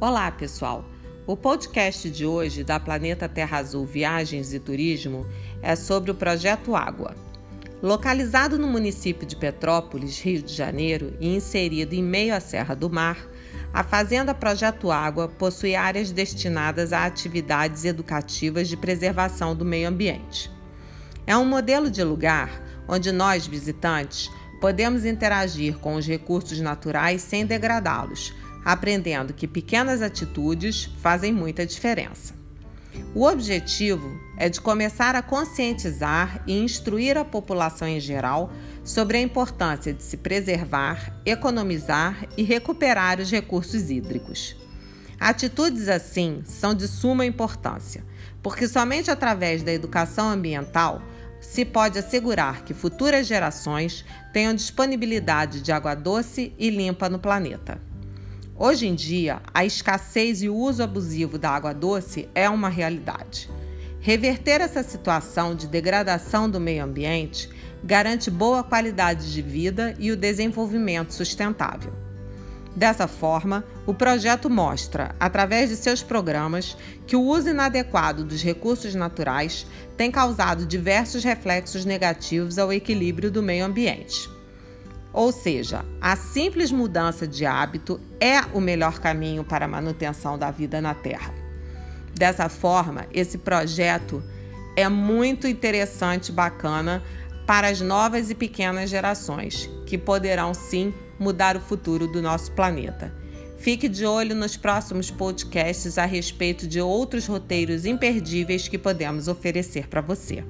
Olá, pessoal! O podcast de hoje da Planeta Terra Azul Viagens e Turismo é sobre o Projeto Água. Localizado no município de Petrópolis, Rio de Janeiro, e inserido em meio à Serra do Mar, a Fazenda Projeto Água possui áreas destinadas a atividades educativas de preservação do meio ambiente. É um modelo de lugar onde nós, visitantes, podemos interagir com os recursos naturais sem degradá-los aprendendo que pequenas atitudes fazem muita diferença. O objetivo é de começar a conscientizar e instruir a população em geral sobre a importância de se preservar, economizar e recuperar os recursos hídricos. Atitudes assim são de suma importância, porque somente através da educação ambiental se pode assegurar que futuras gerações tenham disponibilidade de água doce e limpa no planeta. Hoje em dia, a escassez e o uso abusivo da água doce é uma realidade. Reverter essa situação de degradação do meio ambiente garante boa qualidade de vida e o desenvolvimento sustentável. Dessa forma, o projeto mostra, através de seus programas, que o uso inadequado dos recursos naturais tem causado diversos reflexos negativos ao equilíbrio do meio ambiente. Ou seja, a simples mudança de hábito é o melhor caminho para a manutenção da vida na Terra. Dessa forma, esse projeto é muito interessante bacana para as novas e pequenas gerações, que poderão sim mudar o futuro do nosso planeta. Fique de olho nos próximos podcasts a respeito de outros roteiros imperdíveis que podemos oferecer para você.